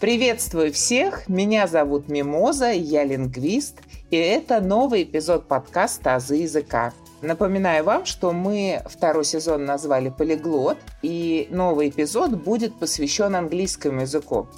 Приветствую всех, меня зовут Мимоза, я лингвист, и это новый эпизод подкаста «Азы языка». Напоминаю вам, что мы второй сезон назвали «Полиглот», и новый эпизод будет посвящен английскому языку.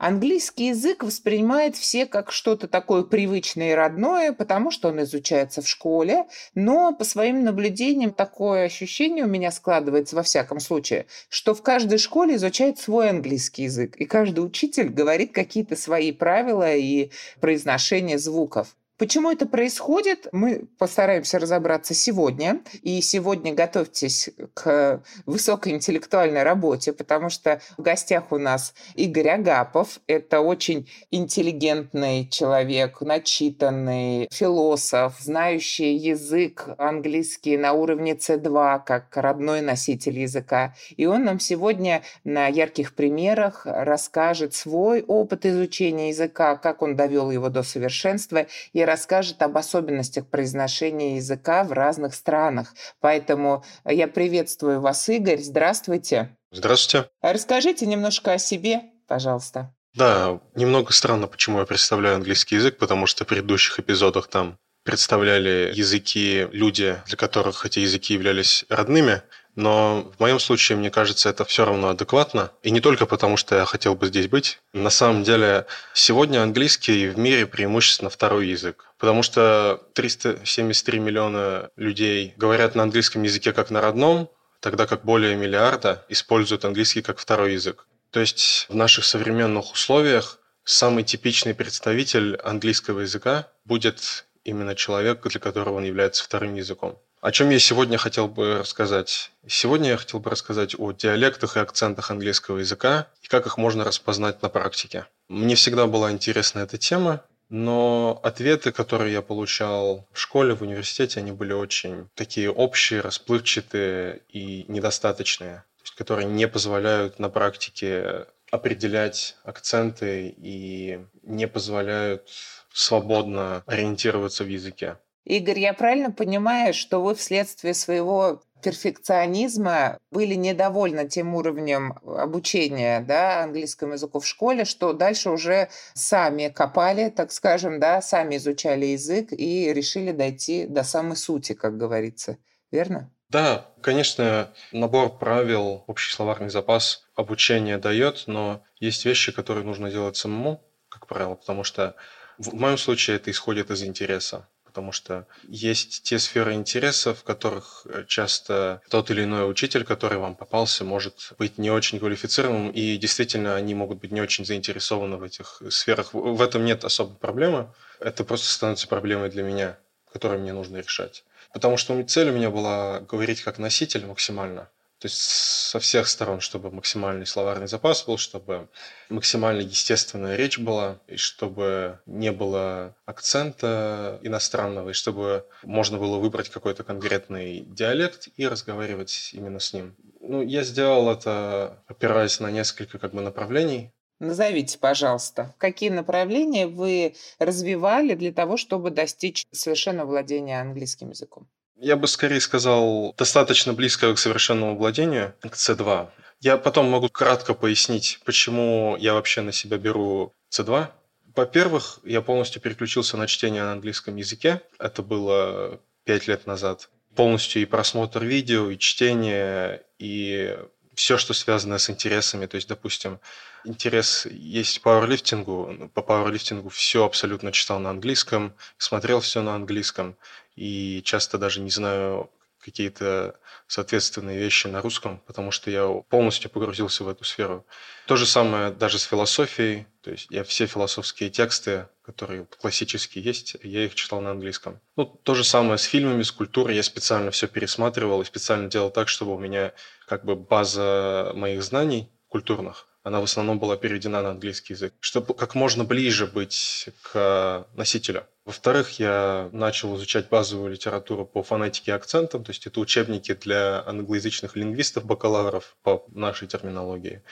Английский язык воспринимает все как что-то такое привычное и родное, потому что он изучается в школе, но по своим наблюдениям такое ощущение у меня складывается во всяком случае, что в каждой школе изучают свой английский язык, и каждый учитель говорит какие-то свои правила и произношение звуков. Почему это происходит, мы постараемся разобраться сегодня. И сегодня готовьтесь к высокоинтеллектуальной работе, потому что в гостях у нас Игорь Агапов. Это очень интеллигентный человек, начитанный философ, знающий язык английский на уровне C2, как родной носитель языка. И он нам сегодня на ярких примерах расскажет свой опыт изучения языка, как он довел его до совершенства и расскажет об особенностях произношения языка в разных странах. Поэтому я приветствую вас, Игорь. Здравствуйте. Здравствуйте. Расскажите немножко о себе, пожалуйста. Да, немного странно, почему я представляю английский язык, потому что в предыдущих эпизодах там представляли языки люди, для которых эти языки являлись родными, но в моем случае, мне кажется, это все равно адекватно. И не только потому, что я хотел бы здесь быть. На самом деле, сегодня английский в мире преимущественно второй язык. Потому что 373 миллиона людей говорят на английском языке как на родном, тогда как более миллиарда используют английский как второй язык. То есть в наших современных условиях самый типичный представитель английского языка будет именно человек, для которого он является вторым языком. О чем я сегодня хотел бы рассказать? Сегодня я хотел бы рассказать о диалектах и акцентах английского языка и как их можно распознать на практике. Мне всегда была интересна эта тема, но ответы, которые я получал в школе, в университете, они были очень такие общие, расплывчатые и недостаточные, которые не позволяют на практике определять акценты и не позволяют свободно ориентироваться в языке. Игорь, я правильно понимаю, что вы вследствие своего перфекционизма были недовольны тем уровнем обучения да, английскому языку в школе, что дальше уже сами копали, так скажем, да, сами изучали язык и решили дойти до самой сути, как говорится. Верно? Да, конечно, набор правил, общий словарный запас обучения дает, но есть вещи, которые нужно делать самому, как правило, потому что в моем случае это исходит из интереса потому что есть те сферы интересов, в которых э, часто тот или иной учитель, который вам попался, может быть не очень квалифицированным, и действительно они могут быть не очень заинтересованы в этих сферах. В этом нет особой проблемы. Это просто становится проблемой для меня, которую мне нужно решать. Потому что цель у меня была говорить как носитель максимально – то есть со всех сторон, чтобы максимальный словарный запас был, чтобы максимально естественная речь была, и чтобы не было акцента иностранного, и чтобы можно было выбрать какой-то конкретный диалект и разговаривать именно с ним. Ну, я сделал это, опираясь на несколько как бы направлений. Назовите, пожалуйста, какие направления вы развивали для того, чтобы достичь совершенного владения английским языком? Я бы скорее сказал, достаточно близко к совершенному владению, к C2. Я потом могу кратко пояснить, почему я вообще на себя беру C2. Во-первых, я полностью переключился на чтение на английском языке. Это было пять лет назад. Полностью и просмотр видео, и чтение, и все, что связано с интересами. То есть, допустим, интерес есть пауэрлифтингу. По пауэрлифтингу все абсолютно читал на английском, смотрел все на английском и часто даже не знаю какие-то соответственные вещи на русском, потому что я полностью погрузился в эту сферу. То же самое даже с философией. То есть я все философские тексты, которые классические есть, я их читал на английском. Ну, то же самое с фильмами, с культурой. Я специально все пересматривал и специально делал так, чтобы у меня как бы база моих знаний культурных она в основном была переведена на английский язык, чтобы как можно ближе быть к носителю. Во-вторых, я начал изучать базовую литературу по фонетике и акцентам, то есть это учебники для англоязычных лингвистов, бакалавров по нашей терминологии,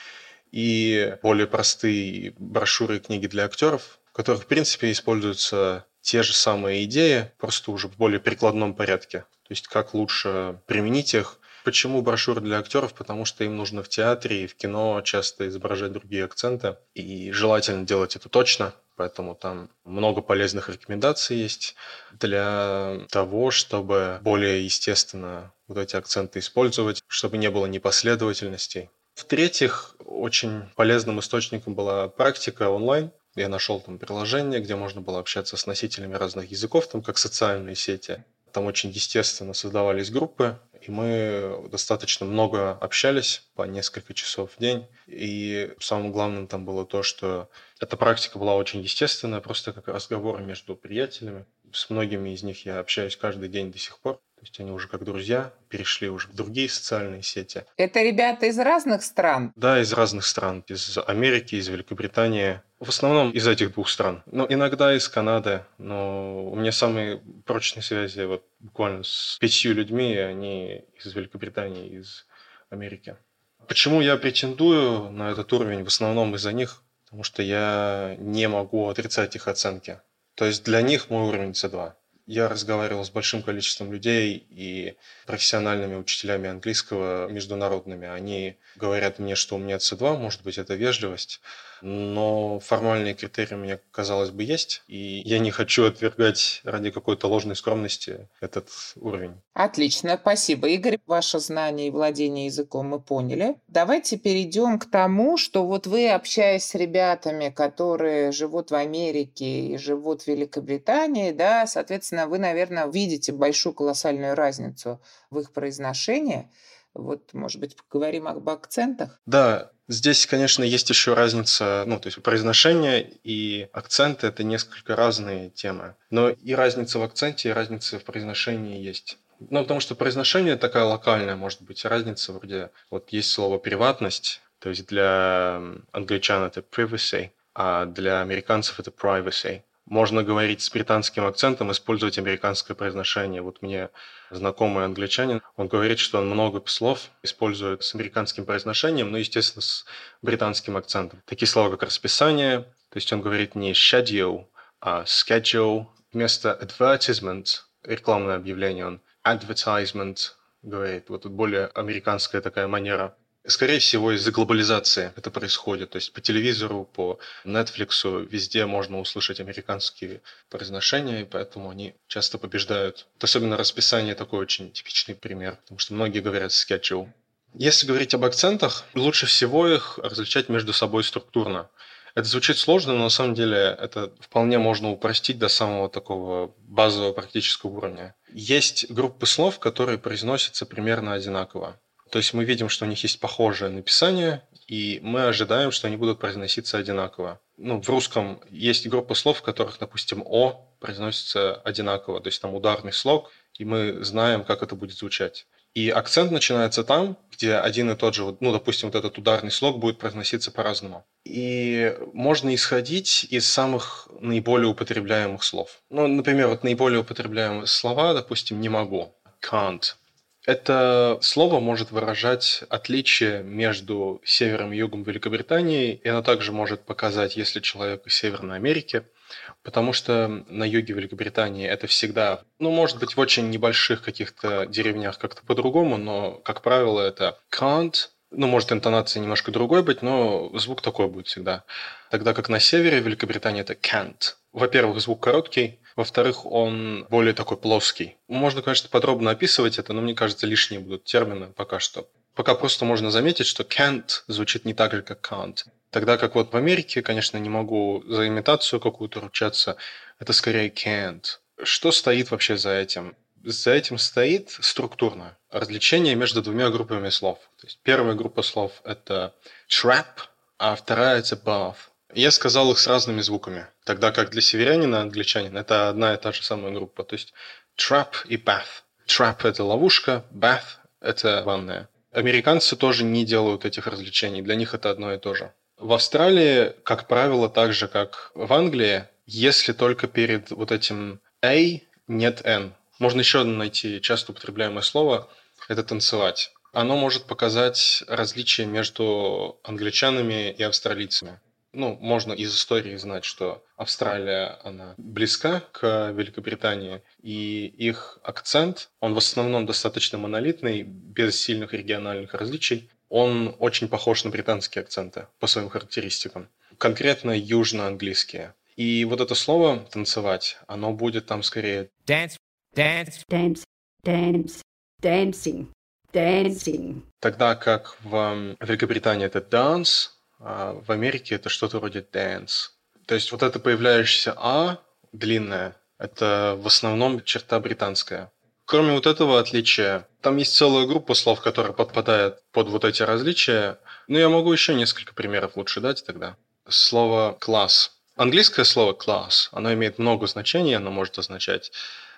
и более простые брошюры и книги для актеров, в которых, в принципе, используются те же самые идеи, просто уже в более прикладном порядке. То есть как лучше применить их Почему брошюры для актеров? Потому что им нужно в театре и в кино часто изображать другие акценты. И желательно делать это точно. Поэтому там много полезных рекомендаций есть для того, чтобы более естественно вот эти акценты использовать, чтобы не было непоследовательностей. В-третьих, очень полезным источником была практика онлайн. Я нашел там приложение, где можно было общаться с носителями разных языков, там как социальные сети. Там очень естественно создавались группы, и мы достаточно много общались по несколько часов в день. И самым главным там было то, что эта практика была очень естественная, просто как разговор между приятелями. С многими из них я общаюсь каждый день до сих пор. То есть они уже как друзья перешли уже в другие социальные сети. Это ребята из разных стран? Да, из разных стран. Из Америки, из Великобритании. В основном из этих двух стран. Но иногда из Канады. Но у меня самые прочные связи вот буквально с пятью людьми, они из Великобритании, из Америки. Почему я претендую на этот уровень? В основном из-за них. Потому что я не могу отрицать их оценки. То есть для них мой уровень C2. Я разговаривал с большим количеством людей и профессиональными учителями английского международными. Они говорят мне, что у меня C2, может быть, это вежливость, но формальные критерии меня, казалось бы, есть, и я не хочу отвергать ради какой-то ложной скромности этот уровень. Отлично, спасибо. Игорь, ваше знание и владение языком мы поняли. Давайте перейдем к тому, что вот вы, общаясь с ребятами, которые живут в Америке и живут в Великобритании, да, соответственно, вы, наверное, видите большую колоссальную разницу в их произношении. Вот, может быть, поговорим об акцентах? Да, здесь, конечно, есть еще разница, ну, то есть произношение и акценты – это несколько разные темы. Но и разница в акценте, и разница в произношении есть. Ну, потому что произношение такая локальная, может быть, разница вроде, вот есть слово «приватность», то есть для англичан это privacy, а для американцев это privacy можно говорить с британским акцентом, использовать американское произношение. Вот мне знакомый англичанин, он говорит, что он много слов использует с американским произношением, но, естественно, с британским акцентом. Такие слова, как расписание, то есть он говорит не schedule, а schedule. Вместо advertisement, рекламное объявление, он advertisement говорит. Вот тут более американская такая манера Скорее всего, из-за глобализации это происходит. То есть по телевизору, по Netflix, везде можно услышать американские произношения, и поэтому они часто побеждают. Вот особенно расписание такой очень типичный пример, потому что многие говорят schedule. Если говорить об акцентах, лучше всего их различать между собой структурно. Это звучит сложно, но на самом деле это вполне можно упростить до самого такого базового практического уровня. Есть группы слов, которые произносятся примерно одинаково. То есть мы видим, что у них есть похожее написание, и мы ожидаем, что они будут произноситься одинаково. Ну, в русском есть группа слов, в которых, допустим, «о» произносится одинаково, то есть там ударный слог, и мы знаем, как это будет звучать. И акцент начинается там, где один и тот же, ну, допустим, вот этот ударный слог будет произноситься по-разному. И можно исходить из самых наиболее употребляемых слов. Ну, например, вот наиболее употребляемые слова, допустим, «не могу», «can't», это слово может выражать отличие между севером и югом Великобритании, и оно также может показать, если человек из Северной Америки, потому что на юге Великобритании это всегда, ну, может быть, в очень небольших каких-то деревнях как-то по-другому, но, как правило, это can't, ну, может, интонация немножко другой быть, но звук такой будет всегда. Тогда как на севере Великобритании это can't. Во-первых, звук короткий, во-вторых, он более такой плоский. Можно, конечно, подробно описывать это, но мне кажется, лишние будут термины пока что. Пока просто можно заметить, что can't звучит не так же, как can't. Тогда как вот в Америке, конечно, не могу за имитацию какую-то ручаться, это скорее can't. Что стоит вообще за этим? За этим стоит структурно развлечение между двумя группами слов. То есть первая группа слов – это trap, а вторая – это bath. Я сказал их с разными звуками, тогда как для северянина, англичанина, это одна и та же самая группа. То есть trap и bath. Trap – это ловушка, bath – это ванная. Американцы тоже не делают этих развлечений, для них это одно и то же. В Австралии, как правило, так же, как в Англии, если только перед вот этим A нет N. Можно еще найти часто употребляемое слово – это танцевать. Оно может показать различия между англичанами и австралийцами. Ну, можно из истории знать, что Австралия, она близка к Великобритании, и их акцент, он в основном достаточно монолитный, без сильных региональных различий. Он очень похож на британские акценты по своим характеристикам. Конкретно южноанглийские. И вот это слово «танцевать», оно будет там скорее dance, dance, dance, dance, dancing, dancing. Тогда как в Великобритании это dance, а в Америке это что-то вроде dance. То есть вот это появляющееся «а» длинное, это в основном черта британская. Кроме вот этого отличия, там есть целая группа слов, которые подпадают под вот эти различия. Но я могу еще несколько примеров лучше дать тогда. Слово «класс». Английское слово «класс», оно имеет много значений, оно может означать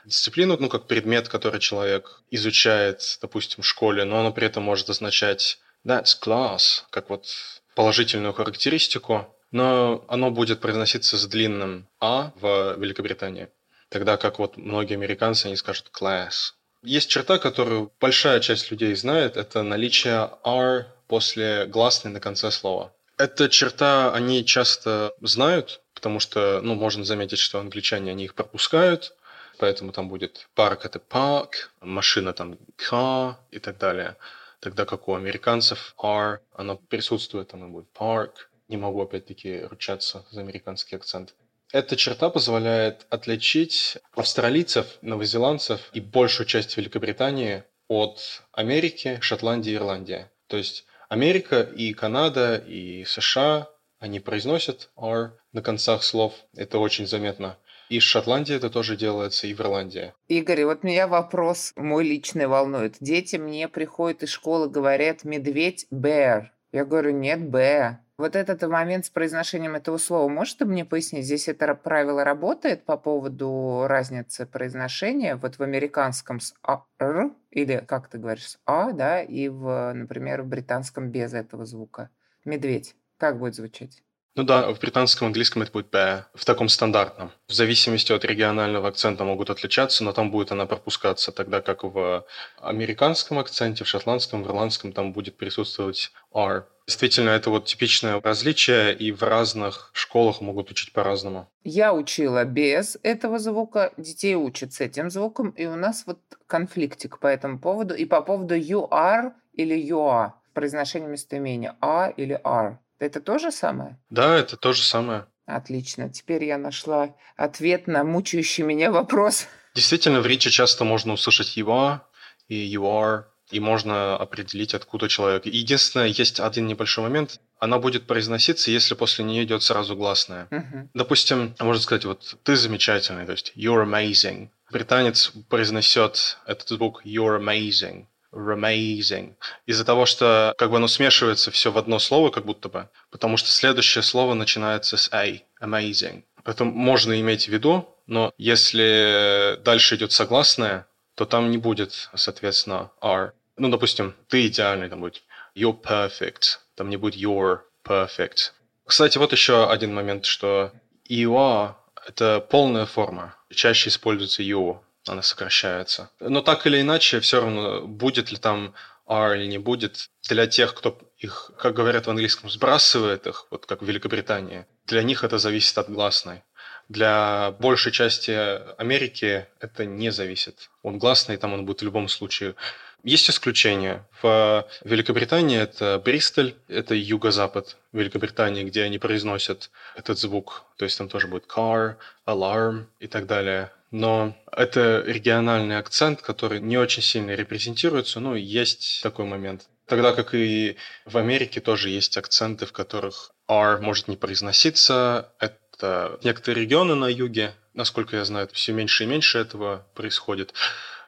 дисциплину, ну, как предмет, который человек изучает, допустим, в школе, но оно при этом может означать that's class, как вот положительную характеристику, но оно будет произноситься с длинным «а» в Великобритании, тогда как вот многие американцы, они скажут «class». Есть черта, которую большая часть людей знает, это наличие «r» после гласной на конце слова. Эта черта они часто знают, потому что, ну, можно заметить, что англичане, они их пропускают, поэтому там будет парк – это park, машина там car и так далее. Тогда как у американцев R, оно присутствует, оно будет park. Не могу опять-таки ручаться за американский акцент. Эта черта позволяет отличить австралийцев, новозеландцев и большую часть Великобритании от Америки, Шотландии и Ирландии. То есть Америка и Канада и США, они произносят R на концах слов. Это очень заметно. И в Шотландии это тоже делается, и в Ирландии. Игорь, вот меня вопрос мой личный волнует. Дети мне приходят из школы, говорят «медведь bear». Я говорю «нет, bear». Вот этот момент с произношением этого слова, можете мне пояснить, здесь это правило работает по поводу разницы произношения вот в американском с «р» или, как ты говоришь, с «а», да, и, в, например, в британском без этого звука? Медведь. Как будет звучать? Ну да, в британском английском это будет bear, в таком стандартном. В зависимости от регионального акцента могут отличаться, но там будет она пропускаться, тогда как в американском акценте, в шотландском, в ирландском там будет присутствовать R. Действительно, это вот типичное различие, и в разных школах могут учить по-разному. Я учила без этого звука, детей учат с этим звуком, и у нас вот конфликтик по этому поводу. И по поводу you are или you are, произношение местоимения a или are. Это то же самое? Да, это то же самое. Отлично. Теперь я нашла ответ на мучающий меня вопрос. Действительно, в речи часто можно услышать you are и you are, и можно определить, откуда человек. Единственное, есть один небольшой момент. Она будет произноситься, если после нее идет сразу гласная. Мгм. Допустим, можно сказать, вот ты замечательный, то есть you're amazing. Британец произнесет этот звук you're amazing amazing. Из-за того, что как бы оно смешивается все в одно слово, как будто бы, потому что следующее слово начинается с A, amazing. Поэтому можно иметь в виду, но если дальше идет согласное, то там не будет, соответственно, R. Ну, допустим, ты идеальный, там будет you're perfect, там не будет you're perfect. Кстати, вот еще один момент, что you are – это полная форма. Чаще используется you, она сокращается. Но так или иначе, все равно, будет ли там R или не будет, для тех, кто их, как говорят в английском, сбрасывает их, вот как в Великобритании, для них это зависит от гласной. Для большей части Америки это не зависит. Он гласный, там он будет в любом случае. Есть исключения. В Великобритании это Бристоль, это юго-запад Великобритании, где они произносят этот звук. То есть там тоже будет car, alarm и так далее но это региональный акцент, который не очень сильно репрезентируется, ну, есть такой момент. Тогда как и в Америке тоже есть акценты, в которых R может не произноситься. Это некоторые регионы на юге, насколько я знаю, все меньше и меньше этого происходит.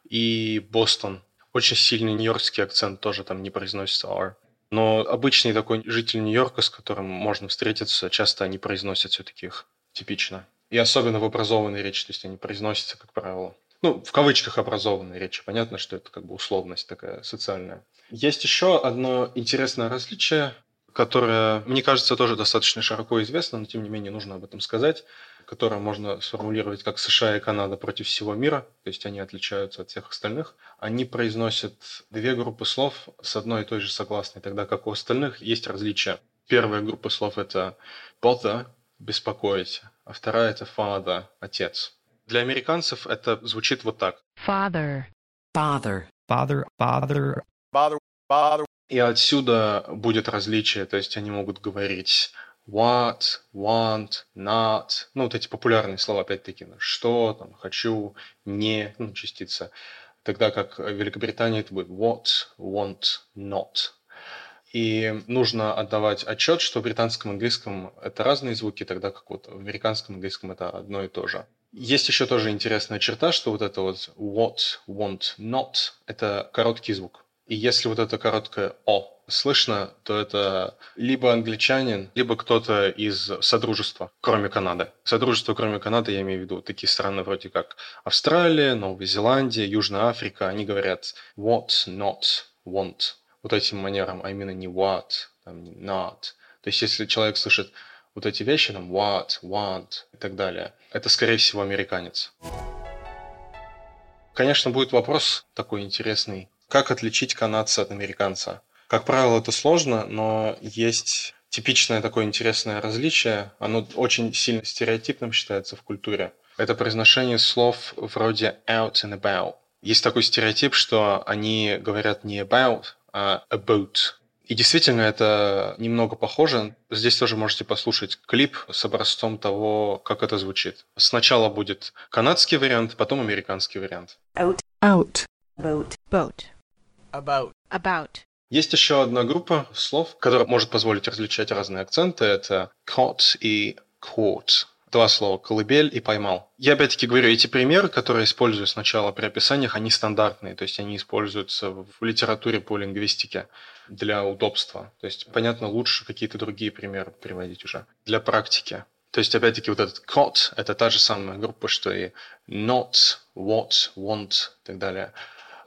И Бостон. Очень сильный нью-йоркский акцент тоже там не произносится R. Но обычный такой житель Нью-Йорка, с которым можно встретиться, часто они произносят все-таки их типично. И особенно в образованной речи, то есть они произносятся, как правило. Ну, в кавычках образованной речи. Понятно, что это как бы условность такая социальная. Есть еще одно интересное различие, которое, мне кажется, тоже достаточно широко известно, но тем не менее нужно об этом сказать, которое можно сформулировать как США и Канада против всего мира, то есть они отличаются от всех остальных. Они произносят две группы слов с одной и той же согласной, тогда как у остальных есть различия. Первая группа слов это bother, беспокоить, а вторая это father, отец. Для американцев это звучит вот так. Father. Father. Father, father, Bother, bother, И отсюда будет различие, то есть они могут говорить what, want, not, ну вот эти популярные слова опять-таки, что, там, хочу, не, ну, частица. Тогда как в Великобритании это будет what, want, not. И нужно отдавать отчет, что в британском английском это разные звуки, тогда как вот в американском английском это одно и то же. Есть еще тоже интересная черта, что вот это вот what, want, not – это короткий звук. И если вот это короткое «о» слышно, то это либо англичанин, либо кто-то из Содружества, кроме Канады. Содружество, кроме Канады, я имею в виду такие страны вроде как Австралия, Новая Зеландия, Южная Африка. Они говорят what, not, want. Вот этим манером, а именно не what, там, not. То есть если человек слышит вот эти вещи, там, what, want и так далее, это, скорее всего, американец. Конечно, будет вопрос такой интересный. Как отличить канадца от американца? Как правило, это сложно, но есть типичное такое интересное различие. Оно очень сильно стереотипным считается в культуре. Это произношение слов вроде out and about. Есть такой стереотип, что они говорят не about, about. И действительно, это немного похоже. Здесь тоже можете послушать клип с образцом того, как это звучит. Сначала будет канадский вариант, потом американский вариант. Out. Out. Boat. Boat. about, About. Есть еще одна группа слов, которая может позволить различать разные акценты. Это caught и caught. Два слова «колыбель» и «поймал». Я опять-таки говорю, эти примеры, которые использую сначала при описаниях, они стандартные, то есть они используются в литературе по лингвистике для удобства. То есть, понятно, лучше какие-то другие примеры приводить уже для практики. То есть, опять-таки, вот этот caught – это та же самая группа, что и not, what, want и так далее.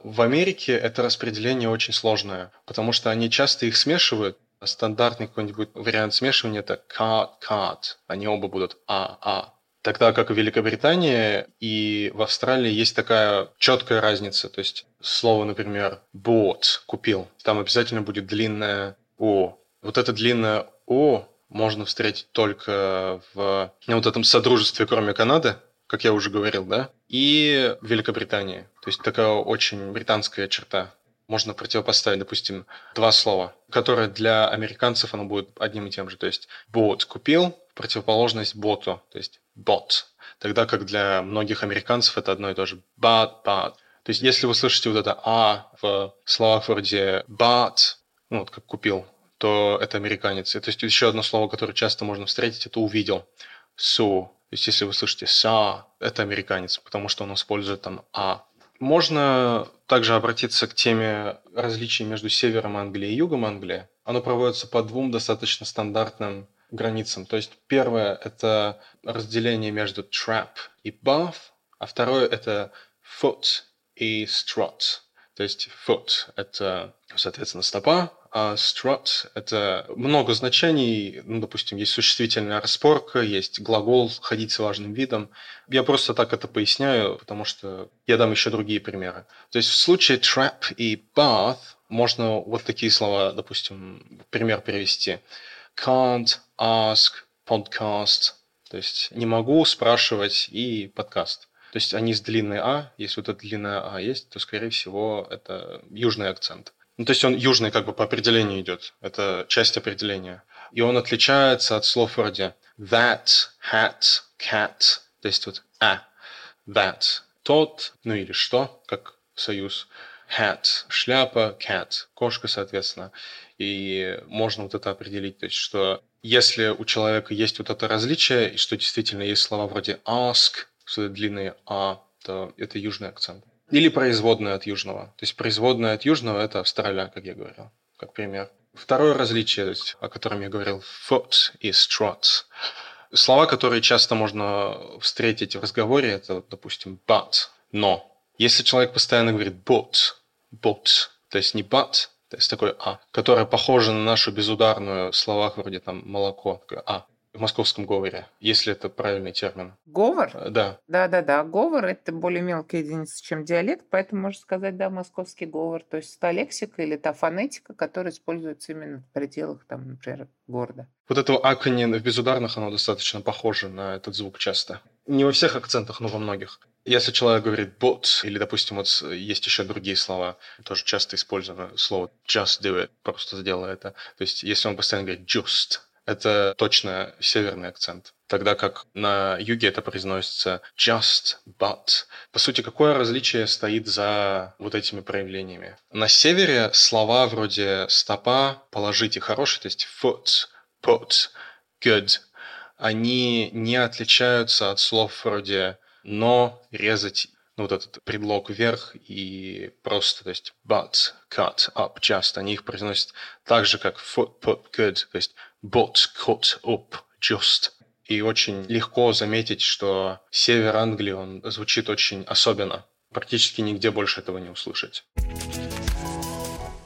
В Америке это распределение очень сложное, потому что они часто их смешивают. Стандартный какой-нибудь вариант смешивания – это card, card. Они оба будут а, а. Тогда как в Великобритании и в Австралии есть такая четкая разница. То есть слово, например, bought – купил. Там обязательно будет длинное о. Вот это длинное о можно встретить только в вот этом содружестве, кроме Канады, как я уже говорил, да, и Великобритании. То есть такая очень британская черта. Можно противопоставить, допустим, два слова, которые для американцев оно будет одним и тем же. То есть bought – купил, противоположность боту, то есть bought. Тогда как для многих американцев это одно и то же. But, but. То есть если вы слышите вот это «а» в словах вроде but, ну вот как купил, то это американец. И, то есть еще одно слово, которое часто можно встретить, это увидел. Saw. То есть если вы слышите saw, это американец, потому что он использует там а. Можно также обратиться к теме различий между севером Англии и югом Англии. Оно проводится по двум достаточно стандартным границам. То есть первое – это разделение между trap и buff, а второе – это foot и strut. То есть foot – это, соответственно, стопа, а strut – это много значений. Ну, допустим, есть существительная распорка, есть глагол «ходить с важным видом». Я просто так это поясняю, потому что я дам еще другие примеры. То есть в случае trap и bath можно вот такие слова, допустим, пример перевести. Can't ask podcast. То есть не могу спрашивать и подкаст. То есть они с длинной А, если вот эта длинная А есть, то, скорее всего, это южный акцент. Ну, то есть он южный как бы по определению идет. Это часть определения. И он отличается от слов вроде that, hat, cat. То есть вот а, that, тот, ну или что, как союз. Hat, шляпа, cat, кошка, соответственно. И можно вот это определить. То есть, что если у человека есть вот это различие, и что действительно есть слова вроде ask, что это длинные а, то это южный акцент. Или производная от южного. То есть производная от южного – это Австралия, как я говорил, как пример. Второе различие, о котором я говорил, foot и strut. Слова, которые часто можно встретить в разговоре, это, допустим, but, но. Если человек постоянно говорит but, but, то есть не but, то есть такой а, которое похоже на нашу безударную в словах вроде там молоко, такое а. В московском говоре, если это правильный термин. Говор? Э, Да. Да-да-да, говор – это более мелкая единица, чем диалект, поэтому можно сказать, да, московский говор. То есть та лексика или та фонетика, которая используется именно в пределах, там, например, города. Вот это аканье в безударных, оно достаточно похоже на этот звук часто. Не во всех акцентах, но во многих. Если человек говорит but, или, допустим, вот есть еще другие слова, тоже часто используемое слово just do it, просто сделай это. То есть если он постоянно говорит just, это точно северный акцент. Тогда как на юге это произносится just, but. По сути, какое различие стоит за вот этими проявлениями? На севере слова вроде стопа, положить и хороший, то есть foot, put, good, они не отличаются от слов вроде но, резать, ну, вот этот предлог вверх и просто, то есть but, cut, up, just, они их произносят так же, как foot, put, good, то есть but, cut, up, just. И очень легко заметить, что север Англии, он звучит очень особенно. Практически нигде больше этого не услышать.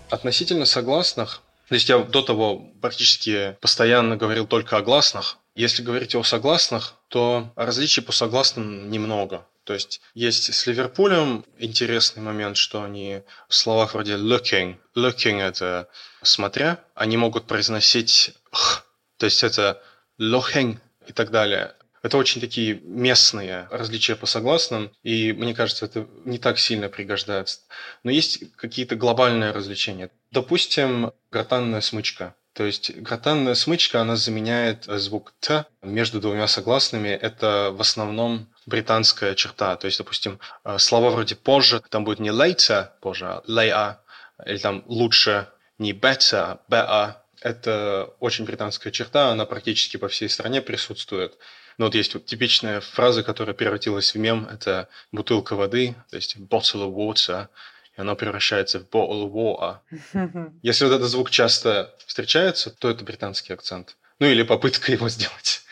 Относительно согласных, то есть я до того практически постоянно говорил только о гласных. Если говорить о согласных, то различий по согласным немного. То есть есть с Ливерпулем интересный момент, что они в словах вроде looking, looking это смотря, они могут произносить х, то есть это looking и так далее. Это очень такие местные различия по согласным, и мне кажется, это не так сильно пригождается. Но есть какие-то глобальные различения. Допустим, гортанная смычка. То есть гортанная смычка, она заменяет звук «т» между двумя согласными. Это в основном британская черта. То есть, допустим, слова вроде «позже», там будет не «later», «позже», а «later», или там «лучше», не «better», «better». Это очень британская черта, она практически по всей стране присутствует. Но вот есть вот типичная фраза, которая превратилась в мем, это бутылка воды, то есть bottle of water, и оно превращается в bottle of water. Если вот этот звук часто встречается, то это британский акцент. Ну или попытка его сделать.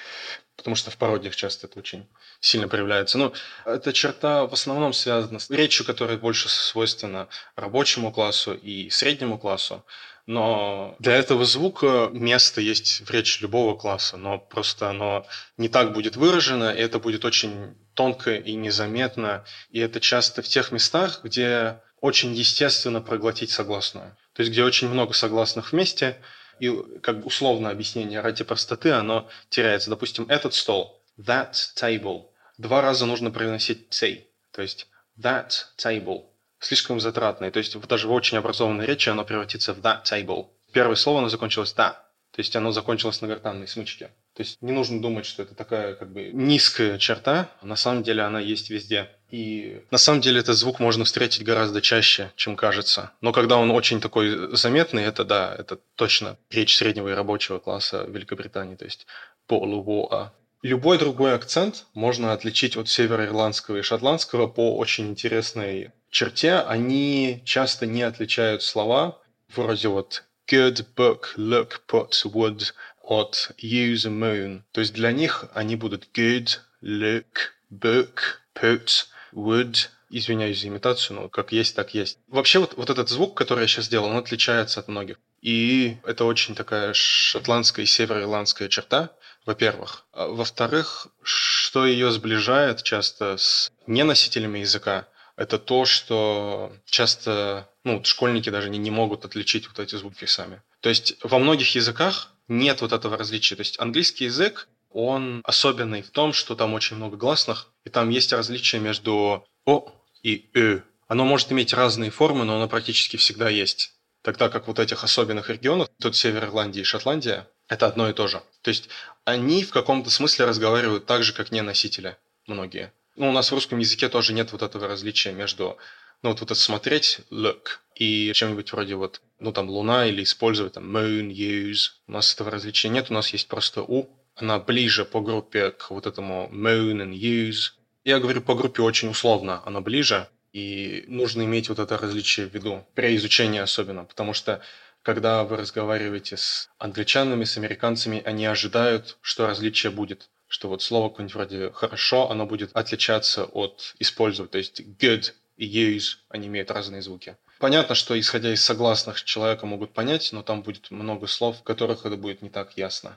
Потому что в пародиях часто это очень сильно проявляется. Но эта черта в основном связана с речью, которая больше свойственна рабочему классу и среднему классу. Но для этого звука место есть в речи любого класса, но просто оно не так будет выражено, и это будет очень тонко и незаметно. И это часто в тех местах, где очень естественно проглотить согласную. То есть где очень много согласных вместе, и как условное объяснение ради простоты, оно теряется. Допустим, этот стол, that table. Два раза нужно произносить say. То есть that table слишком затратное. То есть даже в очень образованной речи оно превратится в that table. Первое слово оно закончилось that. То есть оно закончилось на гортанной смычке. То есть не нужно думать, что это такая как бы низкая черта. На самом деле она есть везде. И на самом деле этот звук можно встретить гораздо чаще, чем кажется. Но когда он очень такой заметный, это да, это точно речь среднего и рабочего класса Великобритании. То есть полувоа. Любой другой акцент можно отличить от североирландского и шотландского по очень интересной черте. Они часто не отличают слова вроде вот good, book, look, put, would от use moon. То есть для них они будут good, look, book, put, would. Извиняюсь за имитацию, но как есть, так есть. Вообще вот, вот этот звук, который я сейчас сделал, он отличается от многих. И это очень такая шотландская и североирландская черта, во-первых. А во-вторых, что ее сближает часто с неносителями языка, это то, что часто ну, школьники даже не, не могут отличить вот эти звуки сами. То есть во многих языках нет вот этого различия. То есть английский язык, он особенный в том, что там очень много гласных, и там есть различие между «о» и «ы». Оно может иметь разные формы, но оно практически всегда есть. Тогда как вот этих особенных регионах, тут Север Ирландии и Шотландия, это одно и то же. То есть они в каком-то смысле разговаривают так же, как не носители многие. Ну, у нас в русском языке тоже нет вот этого различия между, ну, вот, вот это смотреть, look, и чем-нибудь вроде вот, ну, там, луна или использовать там moon, use. У нас этого различия нет, у нас есть просто у. Она ближе по группе к вот этому moon and use. Я говорю по группе очень условно, она ближе, и нужно иметь вот это различие в виду, при изучении особенно, потому что когда вы разговариваете с англичанами, с американцами, они ожидают, что различие будет что вот слово какое-нибудь вроде «хорошо», оно будет отличаться от использовать. То есть good и use, они имеют разные звуки. Понятно, что исходя из согласных человека могут понять, но там будет много слов, в которых это будет не так ясно.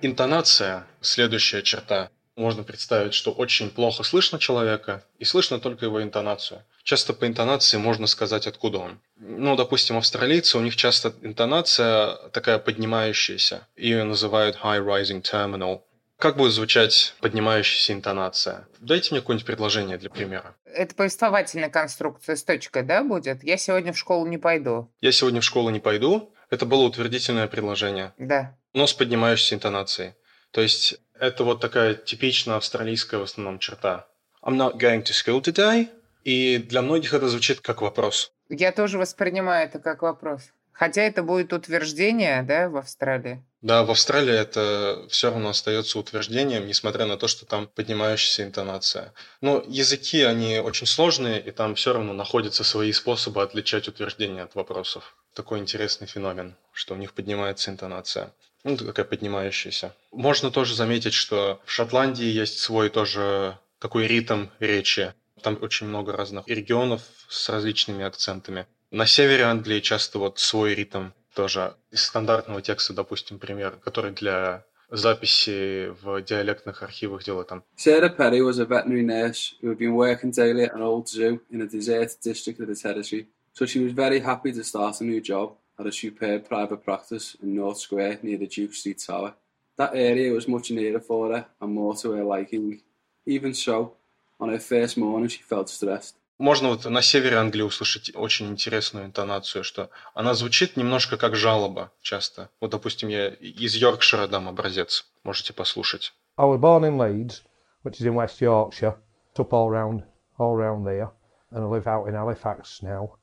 Интонация – следующая черта. Можно представить, что очень плохо слышно человека, и слышно только его интонацию. Часто по интонации можно сказать, откуда он. Ну, допустим, австралийцы, у них часто интонация такая поднимающаяся. Ее называют high rising terminal. Как будет звучать поднимающаяся интонация? Дайте мне какое-нибудь предложение для примера. Это повествовательная конструкция с точкой, да, будет? Я сегодня в школу не пойду. Я сегодня в школу не пойду. Это было утвердительное предложение, Да. но с поднимающейся интонацией. То есть это вот такая типично австралийская в основном черта. I'm not going to school today. И для многих это звучит как вопрос. Я тоже воспринимаю это как вопрос. Хотя это будет утверждение, да, в Австралии. Да, в Австралии это все равно остается утверждением, несмотря на то, что там поднимающаяся интонация. Но языки, они очень сложные, и там все равно находятся свои способы отличать утверждения от вопросов. Такой интересный феномен, что у них поднимается интонация. Ну, такая поднимающаяся. Можно тоже заметить, что в Шотландии есть свой тоже такой ритм речи. Там очень много разных регионов с различными акцентами. На севере Англии часто вот свой ритм тоже. Из стандартного текста, допустим, пример, который для записи в диалектных архивах делают там. Sarah Perry was a veterinary nurse who had been working daily at an old zoo in a deserted district of the territory, so she was very happy to start a new job at a superb private practice in North Square near the Duke Street Tower. That area was much nearer for her and more to her liking. Even so, on her first morning she felt stressed. Можно вот на севере Англии услышать очень интересную интонацию, что она звучит немножко как жалоба часто. Вот, допустим, я из Йоркшира дам образец. Можете послушать. I was born in Leeds, which is in West Yorkshire, up all round, all round there, and I live out in Halifax now.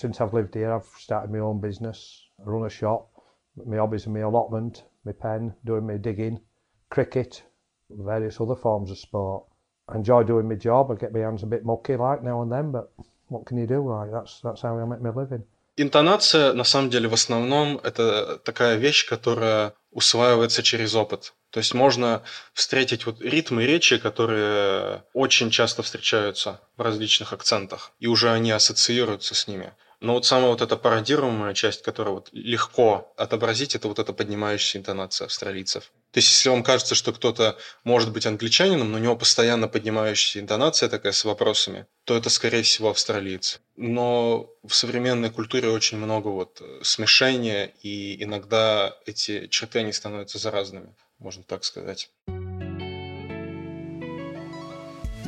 Since I've lived here, I've started my own business. I run a shop. My hobbies are my allotment, my pen, doing my digging, cricket, various other forms of sport. I enjoy doing my job. I get my hands a bit mucky like now and then, but what can you do? Like that's that's how I make my living. Интонация, на самом деле, в основном, это такая вещь, которая усваивается через опыт. То есть можно встретить вот ритмы речи, которые очень часто встречаются в различных акцентах, и уже они ассоциируются с ними. Но вот самая вот эта пародируемая часть, которую вот легко отобразить, это вот эта поднимающаяся интонация австралийцев. То есть, если вам кажется, что кто-то может быть англичанином, но у него постоянно поднимающаяся интонация такая с вопросами, то это, скорее всего, австралиец. Но в современной культуре очень много вот смешения, и иногда эти черты, они становятся заразными, можно так сказать.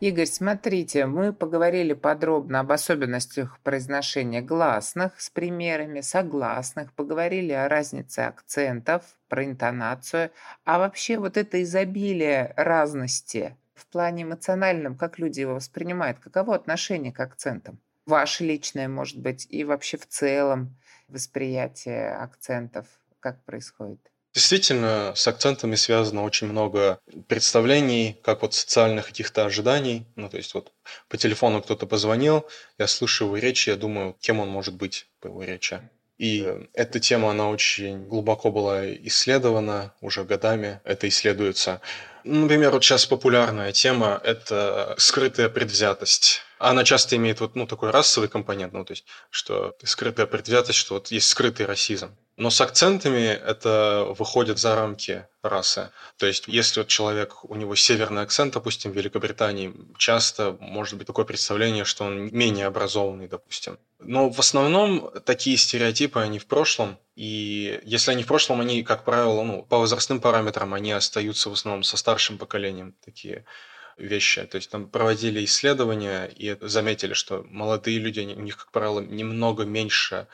Игорь, смотрите, мы поговорили подробно об особенностях произношения гласных с примерами согласных, поговорили о разнице акцентов, про интонацию, а вообще вот это изобилие разности в плане эмоциональном, как люди его воспринимают, каково отношение к акцентам? Ваше личное, может быть, и вообще в целом восприятие акцентов, как происходит? Действительно, с акцентами связано очень много представлений, как вот социальных каких-то ожиданий. Ну, то есть вот по телефону кто-то позвонил, я слышу его речь, я думаю, кем он может быть по его речи. И эта тема, она очень глубоко была исследована уже годами, это исследуется. Например, вот сейчас популярная тема – это скрытая предвзятость. Она часто имеет вот, ну, такой расовый компонент, ну, то есть, что скрытая предвзятость, что вот есть скрытый расизм. Но с акцентами это выходит за рамки расы. То есть, если вот человек, у него северный акцент, допустим, в Великобритании, часто может быть такое представление, что он менее образованный, допустим. Но в основном такие стереотипы, они в прошлом, и если они в прошлом, они, как правило, ну, по возрастным параметрам, они остаются в основном со старшим поколением, такие вещи. То есть там проводили исследования и заметили, что молодые люди, у них, как правило, немного меньше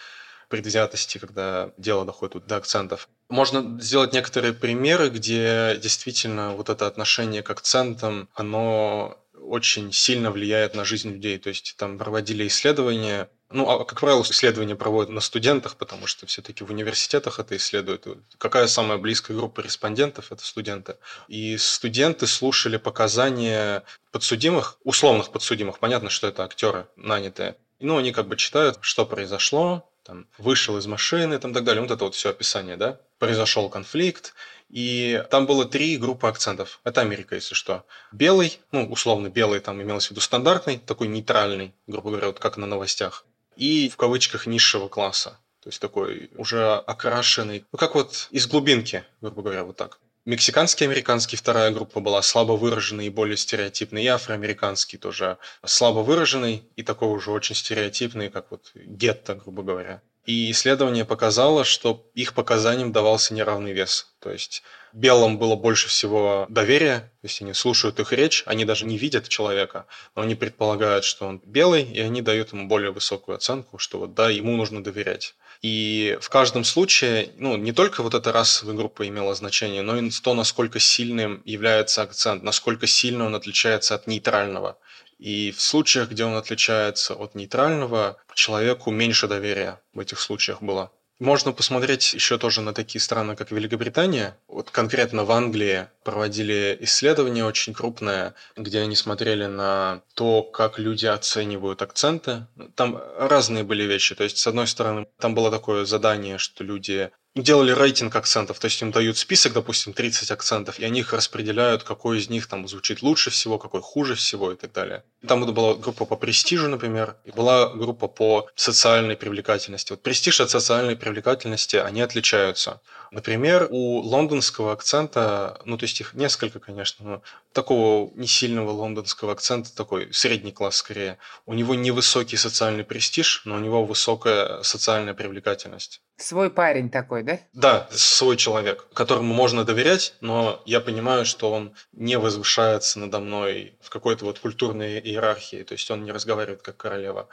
предвзятости, когда дело доходит до акцентов. Можно сделать некоторые примеры, где действительно вот это отношение к акцентам, оно очень сильно влияет на жизнь людей. То есть там проводили исследования, Ну, а, как правило, исследования проводят на студентах, потому что все-таки в университетах это исследуют. Какая самая близкая группа респондентов? Это студенты. И студенты слушали показания подсудимых, условных подсудимых. Понятно, что это актеры нанятые. Ну, они как бы читают, что произошло, там, вышел из машины, там, так далее. Вот это вот все описание, да? Произошел конфликт, и там было три группы акцентов. Это Америка, если что. Белый, ну, условно белый, там имелось в виду стандартный, такой нейтральный, грубо говоря, вот как на новостях и в кавычках низшего класса. То есть такой уже окрашенный, ну как вот из глубинки, грубо говоря, вот так. Мексиканский, американский вторая группа была слабо выраженный и более стереотипный, и афроамериканский тоже слабо выраженный и такой уже очень стереотипный, как вот гетто, грубо говоря. И исследование показало, что их показаниям давался неравный вес. То есть белым было больше всего доверия, то есть они слушают их речь, они даже не видят человека, но они предполагают, что он белый, и они дают ему более высокую оценку, что вот да, ему нужно доверять. И в каждом случае, ну, не только вот эта расовая группа имела значение, но и то, насколько сильным является акцент, насколько сильно он отличается от нейтрального. И в случаях, где он отличается от нейтрального, человеку меньше доверия в этих случаях было. Можно посмотреть еще тоже на такие страны, как Великобритания. Вот конкретно в Англии проводили исследование очень крупное, где они смотрели на то, как люди оценивают акценты. Там разные были вещи. То есть, с одной стороны, там было такое задание, что люди делали рейтинг акцентов, то есть им дают список, допустим, 30 акцентов, и они их распределяют, какой из них там звучит лучше всего, какой хуже всего и так далее. Там была группа по престижу, например, и была группа по социальной привлекательности. Вот престиж от социальной привлекательности, они отличаются. Например, у лондонского акцента, ну то есть их несколько, конечно, но такого не сильного лондонского акцента, такой средний класс скорее, у него невысокий социальный престиж, но у него высокая социальная привлекательность. Свой парень такой, да? Да, свой человек, которому можно доверять, но я понимаю, что он не возвышается надо мной в какой-то вот культурной иерархии, то есть он не разговаривает как королева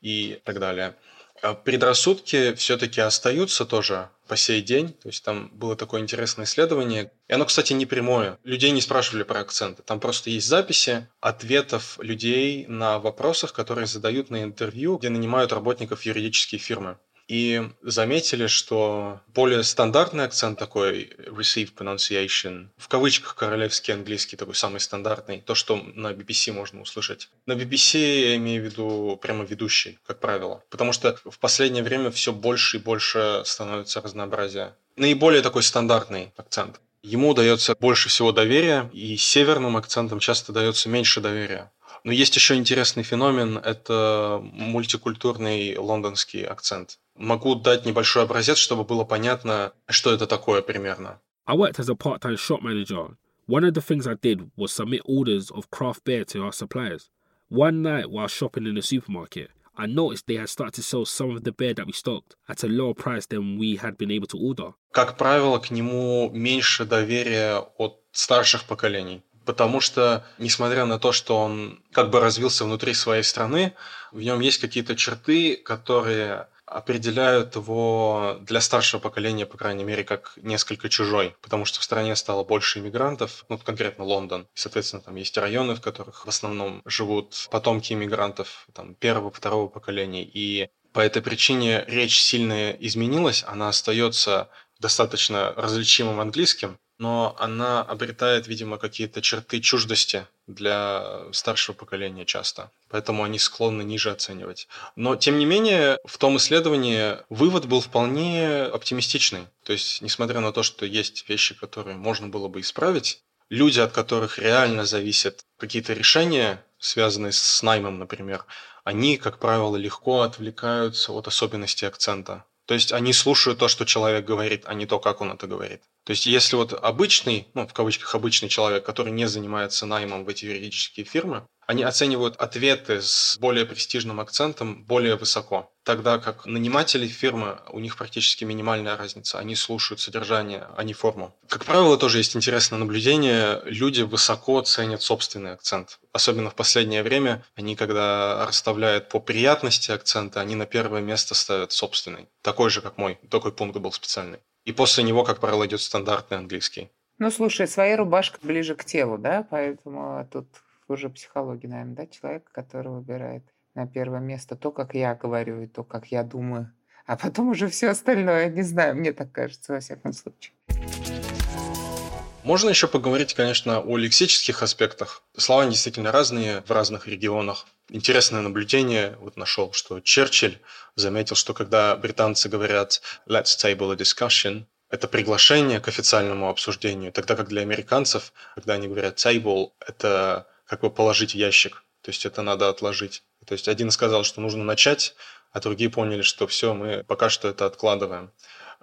и так далее. А предрассудки все-таки остаются тоже по сей день. То есть там было такое интересное исследование. И оно, кстати, не прямое. Людей не спрашивали про акценты. Там просто есть записи ответов людей на вопросах, которые задают на интервью, где нанимают работников юридические фирмы и заметили, что более стандартный акцент такой received pronunciation, в кавычках королевский английский, такой самый стандартный, то, что на BBC можно услышать. На BBC я имею в виду прямо ведущий, как правило, потому что в последнее время все больше и больше становится разнообразия. Наиболее такой стандартный акцент. Ему дается больше всего доверия, и северным акцентам часто дается меньше доверия. Но есть еще интересный феномен – это мультикультурный лондонский акцент. Могу дать небольшой образец, чтобы было понятно, что это такое примерно. I worked as a part-time shop manager. One of the things I did was submit orders of craft beer to our suppliers. One night while shopping in the supermarket, I noticed they had started to sell some of the beer that we stocked at a lower price than we had been able to order. Как правило, к нему меньше доверия от старших поколений потому что, несмотря на то, что он как бы развился внутри своей страны, в нем есть какие-то черты, которые определяют его для старшего поколения, по крайней мере, как несколько чужой, потому что в стране стало больше иммигрантов, ну, конкретно Лондон. Соответственно, там есть районы, в которых в основном живут потомки иммигрантов там, первого, второго поколения, и по этой причине речь сильно изменилась, она остается достаточно различимым английским, но она обретает, видимо, какие-то черты чуждости для старшего поколения часто. Поэтому они склонны ниже оценивать. Но, тем не менее, в том исследовании вывод был вполне оптимистичный. То есть, несмотря на то, что есть вещи, которые можно было бы исправить, люди, от которых реально зависят какие-то решения, связанные с наймом, например, они, как правило, легко отвлекаются от особенностей акцента. То есть они слушают то, что человек говорит, а не то, как он это говорит. То есть если вот обычный, ну, в кавычках обычный человек, который не занимается наймом в эти юридические фирмы, они оценивают ответы с более престижным акцентом более высоко. Тогда как наниматели фирмы, у них практически минимальная разница. Они слушают содержание, а не форму. Как правило, тоже есть интересное наблюдение. Люди высоко ценят собственный акцент. Особенно в последнее время. Они, когда расставляют по приятности акцента, они на первое место ставят собственный. Такой же, как мой. Такой пункт был специальный. И после него, как правило, идет стандартный английский. Ну, слушай, своя рубашка ближе к телу, да? Поэтому тут уже психология, наверное, да, человека, который выбирает. на первое место то, как я говорю, и то, как я думаю. А потом уже все остальное, не знаю, мне так кажется, во всяком случае. Можно еще поговорить, конечно, о лексических аспектах. Слова действительно разные в разных регионах. Интересное наблюдение вот нашел, что Черчилль заметил, что когда британцы говорят «let's table a discussion», это приглашение к официальному обсуждению, тогда как для американцев, когда они говорят table, это как бы положить в ящик, то есть это надо отложить. То есть один сказал, что нужно начать, а другие поняли, что все, мы пока что это откладываем.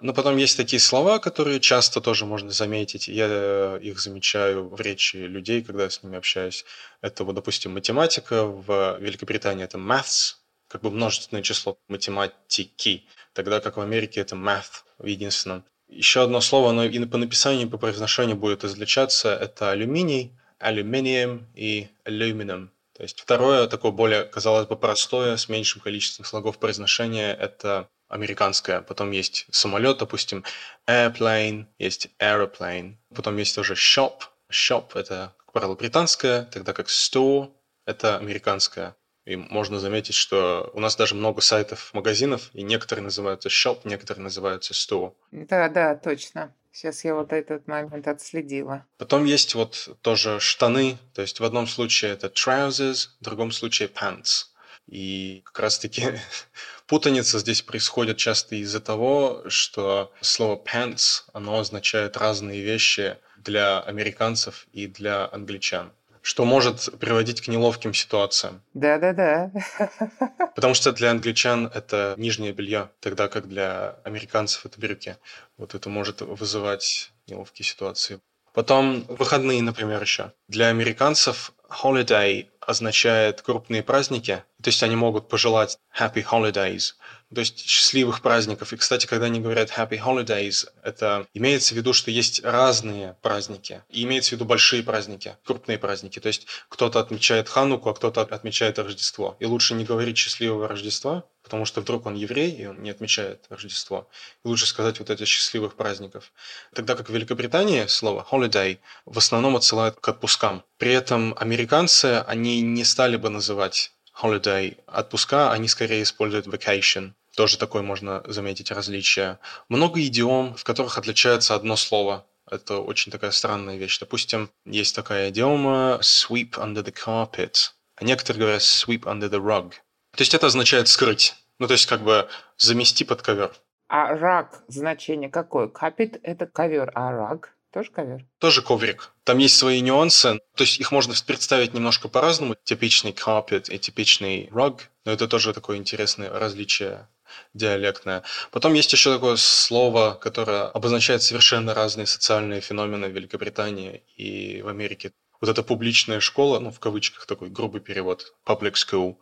Но потом есть такие слова, которые часто тоже можно заметить. Я их замечаю в речи людей, когда я с ними общаюсь. Это, вот, допустим, математика. В Великобритании это maths, как бы множественное число математики, тогда как в Америке это math в единственном. Еще одно слово, оно и по написанию, и по произношению будет излучаться. Это алюминий, алюминием и aluminum. То есть второе, такое более, казалось бы, простое, с меньшим количеством слогов произношения, это американское. Потом есть самолет, допустим, airplane, есть aeroplane. Потом есть тоже shop. Shop – это, как правило, британское, тогда как store – это американское. И можно заметить, что у нас даже много сайтов, магазинов, и некоторые называются shop, некоторые называются store. Да, да, точно. Сейчас я вот этот момент отследила. Потом есть вот тоже штаны, то есть в одном случае это trousers, в другом случае pants. И как раз-таки путаница здесь происходит часто из-за того, что слово pants, оно означает разные вещи для американцев и для англичан что может приводить к неловким ситуациям. Да-да-да. Потому что для англичан это нижнее белье, тогда как для американцев это брюки. Вот это может вызывать неловкие ситуации. Потом выходные, например, еще. Для американцев holiday означает крупные праздники. То есть они могут пожелать happy holidays – то есть счастливых праздников. И, кстати, когда они говорят Happy Holidays, это имеется в виду, что есть разные праздники. И имеется в виду большие праздники, крупные праздники. То есть кто-то отмечает Хануку, а кто-то отмечает Рождество. И лучше не говорить счастливого Рождества, потому что вдруг он еврей, и он не отмечает Рождество. И лучше сказать вот этих счастливых праздников. Тогда как в Великобритании слово holiday в основном отсылает к отпускам. При этом американцы, они не стали бы называть holiday отпуска, они скорее используют vacation. Тоже такое можно заметить различие. Много идиом, в которых отличается одно слово. Это очень такая странная вещь. Допустим, есть такая идиома sweep under the carpet, а некоторые говорят sweep under the rug. То есть это означает скрыть. Ну, то есть как бы замести под ковер. А рак значение какое? Капит – это ковер, а рак тоже ковер? Тоже коврик. Там есть свои нюансы. То есть их можно представить немножко по-разному. Типичный carpet и типичный rug. Но это тоже такое интересное различие диалектная. Потом есть еще такое слово, которое обозначает совершенно разные социальные феномены в Великобритании и в Америке. Вот эта публичная школа, ну, в кавычках такой грубый перевод, public school.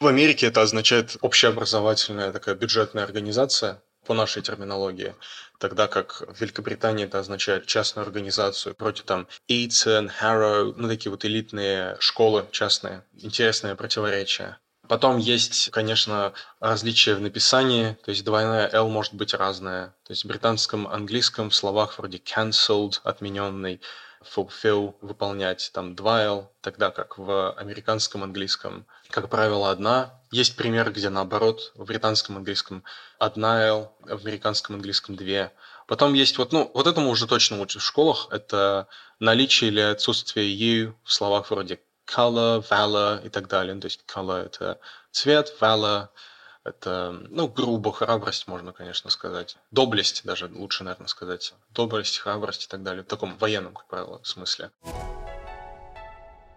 В Америке это означает общеобразовательная такая бюджетная организация, по нашей терминологии, тогда как в Великобритании это означает частную организацию, против там Eton, Harrow, ну такие вот элитные школы частные. Интересное противоречие. Потом есть, конечно, различия в написании, то есть двойная L может быть разная. То есть в британском английском в словах вроде cancelled, отмененный, fulfill, выполнять, там L, тогда как в американском английском, как правило, одна. Есть пример, где наоборот, в британском английском одна L, в американском английском две. Потом есть вот, ну, вот этому уже точно учат в школах, это наличие или отсутствие you в словах вроде color, valor и так далее. То есть color – это цвет, valor – это, ну, грубо, храбрость, можно, конечно, сказать. Доблесть даже лучше, наверное, сказать. Доблесть, храбрость и так далее. В таком военном, как правило, смысле.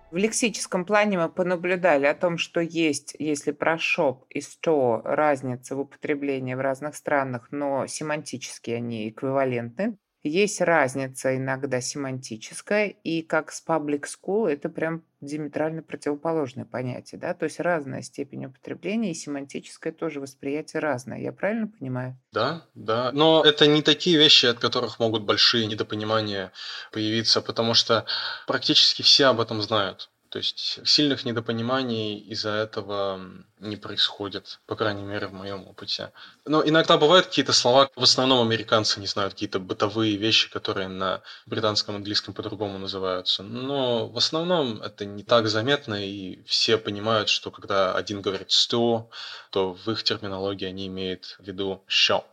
В лексическом плане мы понаблюдали о том, что есть, если про шоп и сто разница в употреблении в разных странах, но семантически они эквивалентны. Есть разница иногда семантическая, и как с public school это прям диаметрально противоположное понятие, да, то есть разная степень употребления и семантическое тоже восприятие разное. Я правильно понимаю? Да, да. Но это не такие вещи, от которых могут большие недопонимания появиться, потому что практически все об этом знают. То есть сильных недопониманий из-за этого не происходит, по крайней мере, в моем опыте. Но иногда бывают какие-то слова, в основном американцы не знают какие-то бытовые вещи, которые на британском английском по-другому называются. Но в основном это не так заметно, и все понимают, что когда один говорит store, то в их терминологии они имеют в виду shop.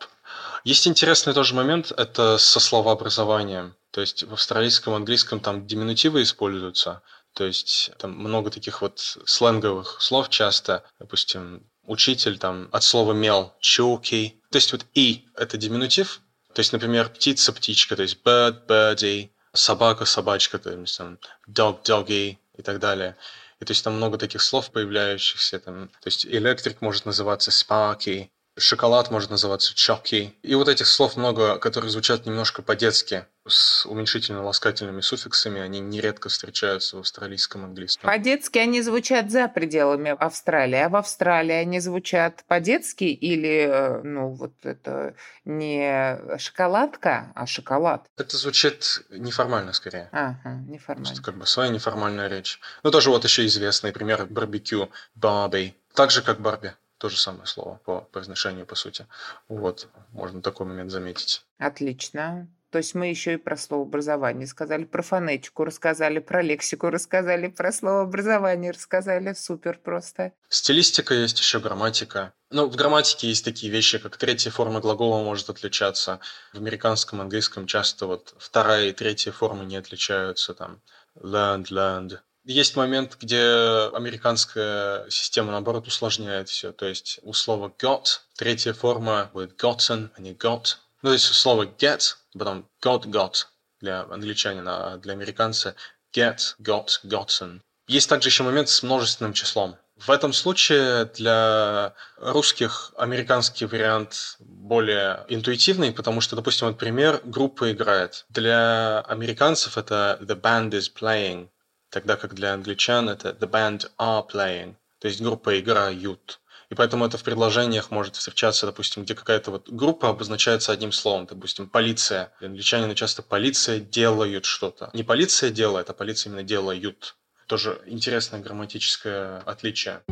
Есть интересный тоже момент, это со словообразованием. То есть в австралийском английском там диминутивы используются, то есть там много таких вот сленговых слов часто, допустим, учитель там от слова мел, чуки. То есть вот и это диминутив, то есть, например, птица, птичка, то есть bird, birdie, собака, собачка, то есть там dog, doggy и так далее. И то есть там много таких слов появляющихся, там, то есть электрик может называться sparky, Шоколад может называться чоки. И вот этих слов много, которые звучат немножко по-детски, с уменьшительно-ласкательными суффиксами, они нередко встречаются в австралийском английском. По-детски они звучат за пределами Австралии, а в Австралии они звучат по-детски или, э, ну, вот это не шоколадка, а шоколад? Это звучит неформально скорее. Ага, неформально. Это как бы своя неформальная речь. Ну, тоже вот еще известный пример барбекю, барби. Так же, как Барби то же самое слово по произношению, по сути. Вот, можно такой момент заметить. Отлично. То есть мы еще и про слово образование сказали, про фонетику рассказали, про лексику рассказали, про слово образование рассказали. Супер просто. Стилистика есть еще грамматика. Ну, в грамматике есть такие вещи, как третья форма глагола может отличаться. В американском английском часто вот вторая и третья формы не отличаются. Там learned, learned, есть момент, где американская система, наоборот, усложняет все. То есть у слова got третья форма будет gotten, а не got. Ну, то есть слово get, потом got, got для англичанина, а для американца get, got, gotten. Есть также еще момент с множественным числом. В этом случае для русских американский вариант более интуитивный, потому что, допустим, вот пример, группа играет. Для американцев это the band is playing, тогда как для англичан это the band are playing, то есть группа играют. И поэтому это в предложениях может встречаться, допустим, где какая-то вот группа обозначается одним словом, допустим, полиция. Для англичанина часто полиция делают что-то. Не полиция делает, а полиция именно делают. Тоже интересное грамматическое отличие.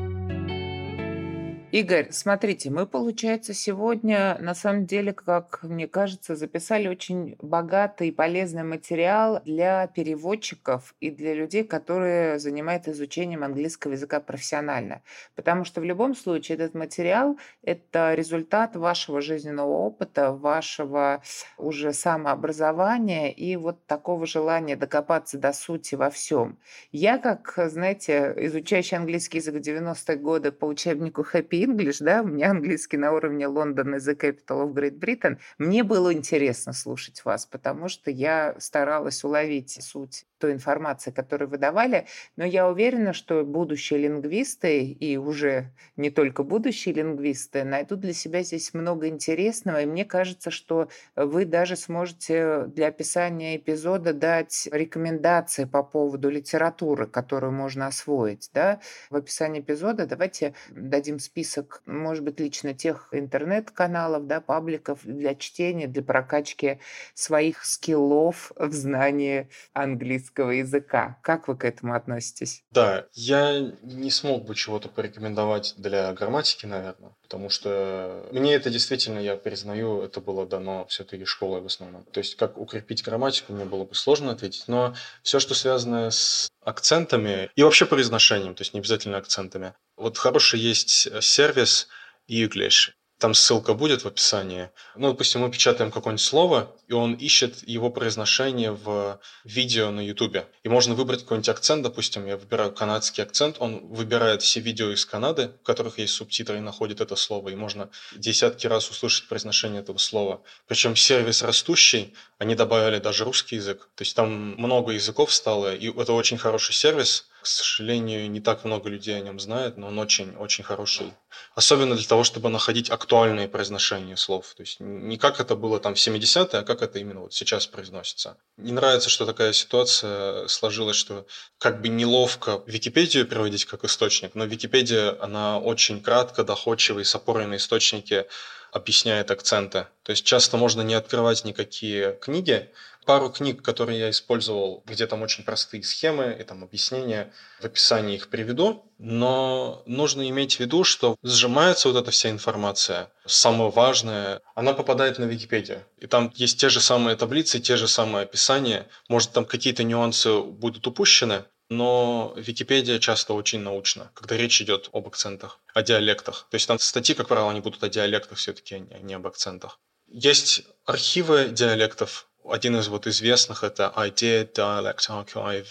Игорь, смотрите, мы, получается, сегодня, на самом деле, как мне кажется, записали очень богатый и полезный материал для переводчиков и для людей, которые занимаются изучением английского языка профессионально. Потому что в любом случае этот материал – это результат вашего жизненного опыта, вашего уже самообразования и вот такого желания докопаться до сути во всем. Я, как, знаете, изучающий английский язык в 90-е годы по учебнику Happy English, да, у меня английский на уровне Лондон is the capital of Great Britain. Мне было интересно слушать вас, потому что я старалась уловить суть той информации, которую вы давали, но я уверена, что будущие лингвисты и уже не только будущие лингвисты найдут для себя здесь много интересного, и мне кажется, что вы даже сможете для описания эпизода дать рекомендации по поводу литературы, которую можно освоить. Да? В описании эпизода давайте дадим список, может быть, лично тех интернет-каналов, да, пабликов для чтения, для прокачки своих скиллов в знании английского английского языка. Как вы к этому относитесь? Да, я не смог бы чего-то порекомендовать для грамматики, наверное, потому что мне это действительно, я признаю, это было дано все-таки школой в основном. То есть как укрепить грамматику, мне было бы сложно ответить, но все, что связано с акцентами и вообще произношением, то есть не обязательно акцентами. Вот хороший есть сервис English, там ссылка будет в описании. Ну, допустим, мы печатаем какое-нибудь слово, и он ищет его произношение в видео на YouTube. И можно выбрать какой-нибудь акцент, допустим, я выбираю канадский акцент, он выбирает все видео из Канады, в которых есть субтитры, и находит это слово, и можно десятки раз услышать произношение этого слова. Причем сервис растущий, они добавили даже русский язык. То есть там много языков стало, и это очень хороший сервис, к сожалению, не так много людей о нем знает, но он очень-очень хороший. Особенно для того, чтобы находить актуальные произношения слов. То есть не как это было там в 70-е, а как это именно вот сейчас произносится. Не нравится, что такая ситуация сложилась, что как бы неловко Википедию переводить как источник, но Википедия, она очень кратко, доходчиво и с опорой на источники объясняет акценты. То есть часто можно не открывать никакие книги, пару книг, которые я использовал, где там очень простые схемы и там объяснения, в описании их приведу, но нужно иметь в виду, что сжимается вот эта вся информация, самое важное, она попадает на Википедию. И там есть те же самые таблицы, те же самые описания. Может, там какие-то нюансы будут упущены, но Википедия часто очень научна, когда речь идет об акцентах, о диалектах. То есть там статьи, как правило, они будут о диалектах все-таки, а не об акцентах. Есть архивы диалектов, один из вот известных это Idea Dialect Archive.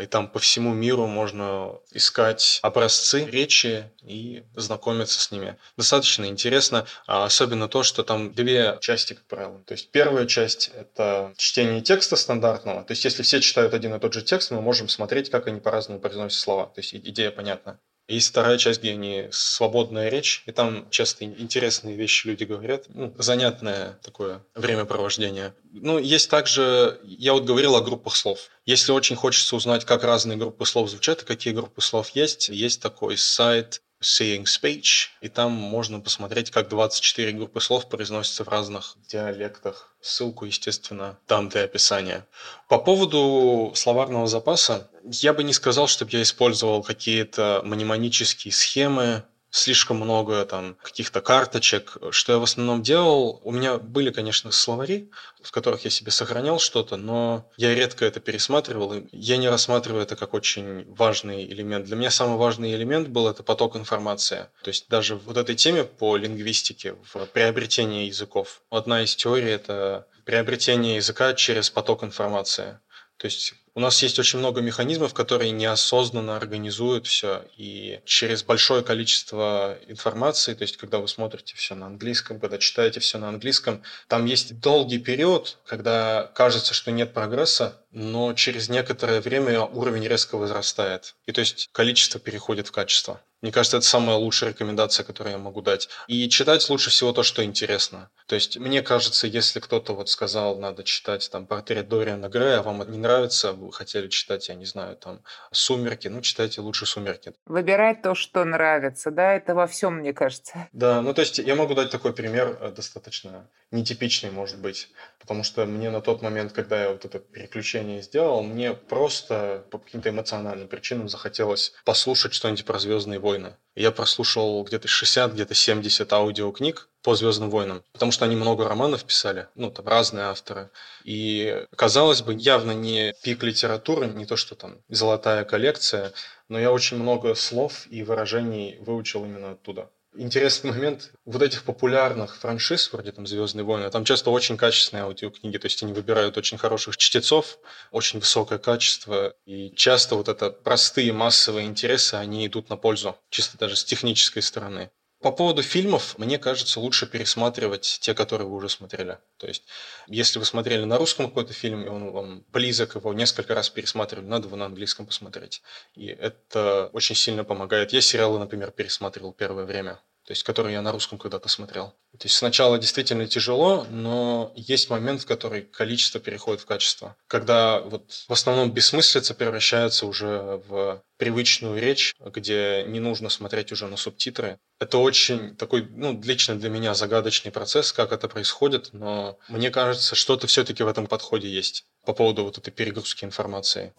И там по всему миру можно искать образцы речи и знакомиться с ними. Достаточно интересно, а особенно то, что там две части, как правило. То есть первая часть – это чтение текста стандартного. То есть если все читают один и тот же текст, мы можем смотреть, как они по-разному произносят слова. То есть идея понятна. Есть вторая часть, где они свободная речь, и там часто интересные вещи люди говорят. Ну, занятное такое времяпровождение. Ну, есть также, я вот говорил о группах слов. Если очень хочется узнать, как разные группы слов звучат и какие группы слов есть, есть такой сайт Seeing Speech, и там можно посмотреть, как 24 группы слов произносятся в разных диалектах. Ссылку, естественно, там для описания. По поводу словарного запаса, я бы не сказал, чтобы я использовал какие-то мнемонические схемы, слишком много там каких-то карточек. Что я в основном делал? У меня были, конечно, словари, в которых я себе сохранял что-то, но я редко это пересматривал. Я не рассматриваю это как очень важный элемент. Для меня самый важный элемент был это поток информации. То есть даже вот этой теме по лингвистике, в приобретении языков. Одна из теорий – это приобретение языка через поток информации. То есть у нас есть очень много механизмов, которые неосознанно организуют все. И через большое количество информации, то есть когда вы смотрите все на английском, когда читаете все на английском, там есть долгий период, когда кажется, что нет прогресса, но через некоторое время уровень резко возрастает. И то есть количество переходит в качество. Мне кажется, это самая лучшая рекомендация, которую я могу дать. И читать лучше всего то, что интересно. То есть, мне кажется, если кто-то вот сказал, надо читать там портрет Дориана Грея, а вам это не нравится, вы хотели читать, я не знаю, там «Сумерки», ну, читайте лучше «Сумерки». Выбирать то, что нравится, да, это во всем, мне кажется. Да, ну, то есть, я могу дать такой пример, э, достаточно нетипичный, может быть, потому что мне на тот момент, когда я вот это переключение сделал, мне просто по каким-то эмоциональным причинам захотелось послушать что-нибудь про «Звездные войны». Я прослушал где-то 60, где-то 70 аудиокниг по «Звездным войнам», потому что они много романов писали, ну, там разные авторы. И, казалось бы, явно не пик литературы, не то, что там золотая коллекция, но я очень много слов и выражений выучил именно оттуда интересный момент. Вот этих популярных франшиз, вроде там «Звездные войны», там часто очень качественные аудиокниги, то есть они выбирают очень хороших чтецов, очень высокое качество, и часто вот это простые массовые интересы, они идут на пользу, чисто даже с технической стороны. По поводу фильмов, мне кажется, лучше пересматривать те, которые вы уже смотрели. То есть, если вы смотрели на русском какой-то фильм, и он вам близок, его несколько раз пересматривали, надо его на английском посмотреть. И это очень сильно помогает. Я сериалы, например, пересматривал первое время то есть который я на русском когда-то смотрел. То есть сначала действительно тяжело, но есть момент, в который количество переходит в качество. Когда вот в основном бессмыслица превращается уже в привычную речь, где не нужно смотреть уже на субтитры. Это очень такой, ну, лично для меня загадочный процесс, как это происходит, но мне кажется, что-то все-таки в этом подходе есть по поводу вот этой перегрузки информации.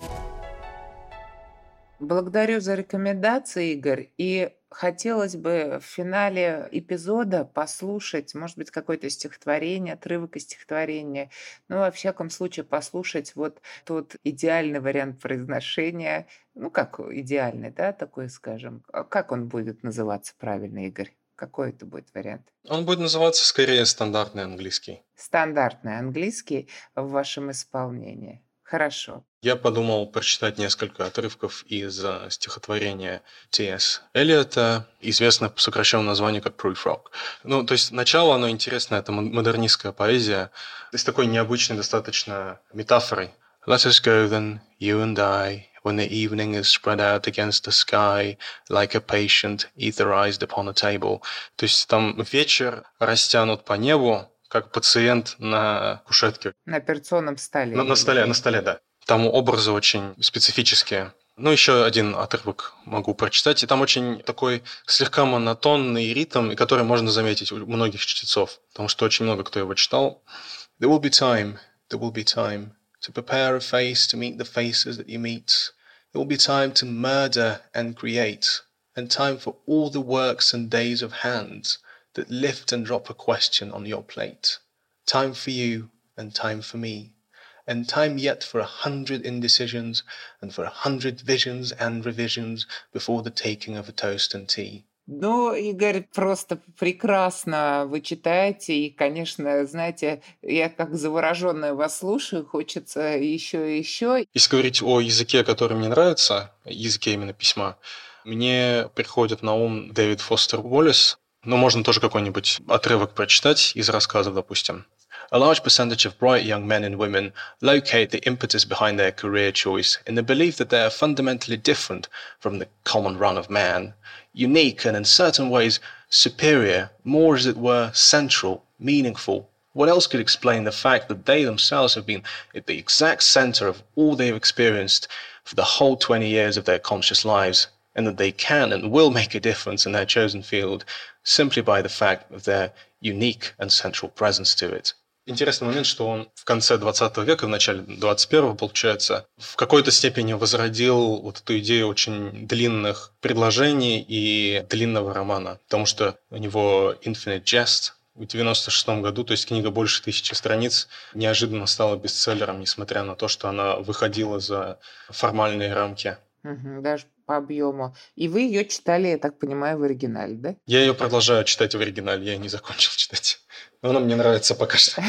Благодарю за рекомендации, Игорь. И хотелось бы в финале эпизода послушать, может быть, какое-то стихотворение, отрывок из стихотворения. Ну, во всяком случае, послушать вот тот идеальный вариант произношения. Ну, как идеальный, да, такой, скажем. А как он будет называться правильно, Игорь? Какой это будет вариант? Он будет называться скорее стандартный английский. Стандартный английский в вашем исполнении. Хорошо. Я подумал прочитать несколько отрывков из э, стихотворения Т.С. Эллиота, известное по сокращенному названию как Proof. Ну, то есть начало, оно интересное, это модернистская поэзия, с такой необычной достаточно метафорой. Let us go then, you and I, when the evening is spread out against the sky, like a patient etherized upon a table. То есть там вечер растянут по небу, как пациент на кушетке. На операционном столе. На, на столе, на столе, да. Там образы очень специфические. Ну, еще один отрывок могу прочитать. И там очень такой слегка монотонный ритм, который можно заметить у многих чтецов, потому что очень много кто его читал. There will be time, there will be time to prepare a face to meet the faces that you meet. There will be time to murder and create, and time for all the works and days of hands that lift and drop a question on your plate. Time for you and time for me, and time yet for a hundred indecisions and for a hundred visions and revisions before the taking of a toast and tea. Ну, Игорь, просто прекрасно вы читаете, и, конечно, знаете, я как завороженная вас слушаю, хочется еще и еще. Если говорить о языке, который мне нравится, языке именно письма, мне приходит на ум Дэвид Фостер Уоллес, но можно тоже какой-нибудь отрывок прочитать из рассказов, допустим. A large percentage of bright young men and women locate the impetus behind their career choice in the belief that they are fundamentally different from the common run of man, unique and in certain ways superior, more as it were central, meaningful. What else could explain the fact that they themselves have been at the exact center of all they've experienced for the whole 20 years of their conscious lives, And that they can and will make a difference in their chosen field simply by the fact of their unique and central presence to it? Интересный момент, что он в конце 20 века, в начале 21 получается, в какой-то степени возродил вот эту идею очень длинных предложений и длинного романа, потому что у него Infinite Jest в 96 году, то есть книга больше тысячи страниц, неожиданно стала бестселлером, несмотря на то, что она выходила за формальные рамки. Мгм, даже по объему. И вы ее читали, я так понимаю, в оригинале, да? Я ее продолжаю читать в оригинале, я не закончил читать. Но она мне нравится пока что.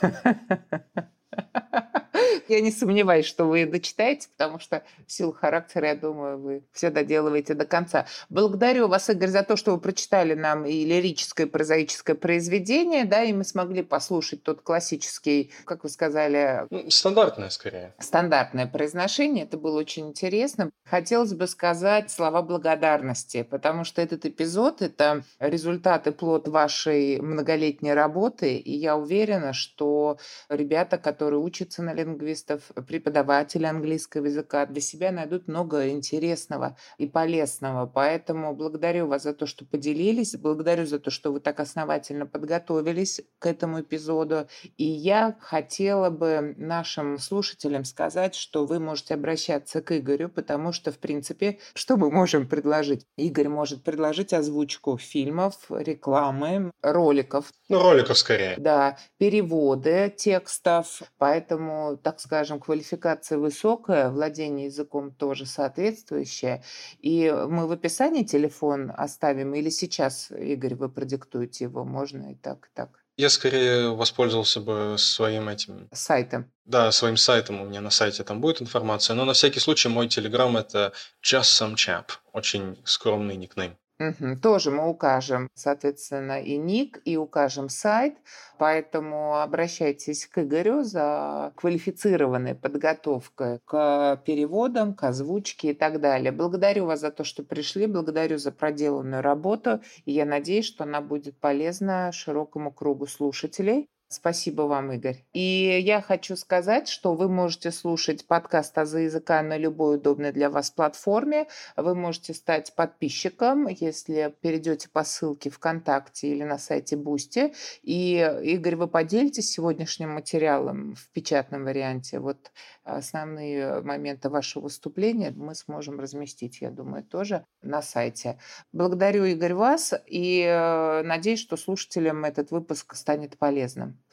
Я не сомневаюсь, что вы дочитаете, потому что в силу характера, я думаю, вы все доделываете до конца. Благодарю вас, Игорь, за то, что вы прочитали нам и лирическое, и прозаическое произведение, да, и мы смогли послушать тот классический, как вы сказали... Ну, стандартное, скорее. Стандартное произношение. Это было очень интересно. Хотелось бы сказать слова благодарности, потому что этот эпизод – это результат и плод вашей многолетней работы, и я уверена, что ребята, которые учатся на лингвистов, преподаватели английского языка для себя найдут много интересного и полезного. Поэтому благодарю вас за то, что поделились, благодарю за то, что вы так основательно подготовились к этому эпизоду. И я хотела бы нашим слушателям сказать, что вы можете обращаться к Игорю, потому что, в принципе, что мы можем предложить? Игорь может предложить озвучку фильмов, рекламы, роликов. Ну, роликов скорее. Да, переводы текстов. Поэтому, так скажем, квалификация высокая, владение языком тоже соответствующее. И мы в описании телефон оставим или сейчас, Игорь, вы продиктуете его, можно и так, и так. Я скорее воспользовался бы своим этим... Сайтом. Да, своим сайтом. У меня на сайте там будет информация. Но на всякий случай мой телеграм это just some chap. Очень скромный никнейм. Мгм. Тоже мы укажем, соответственно, и ник, и укажем сайт, поэтому обращайтесь к Игорю за квалифицированной подготовкой к переводам, к озвучке и так далее. Благодарю вас за то, что пришли, благодарю за проделанную работу, и я надеюсь, что она будет полезна широкому кругу слушателей. Спасибо вам, Игорь. И я хочу сказать, что вы можете слушать подкаст «Азы языка» на любой удобной для вас платформе. Вы можете стать подписчиком, если перейдете по ссылке ВКонтакте или на сайте Boosty. И, Игорь, вы поделитесь сегодняшним материалом в печатном варианте. Вот основные моменты вашего выступления мы сможем разместить, я думаю, тоже на сайте. Благодарю, Игорь, вас и э, надеюсь, что слушателям этот выпуск станет полезным.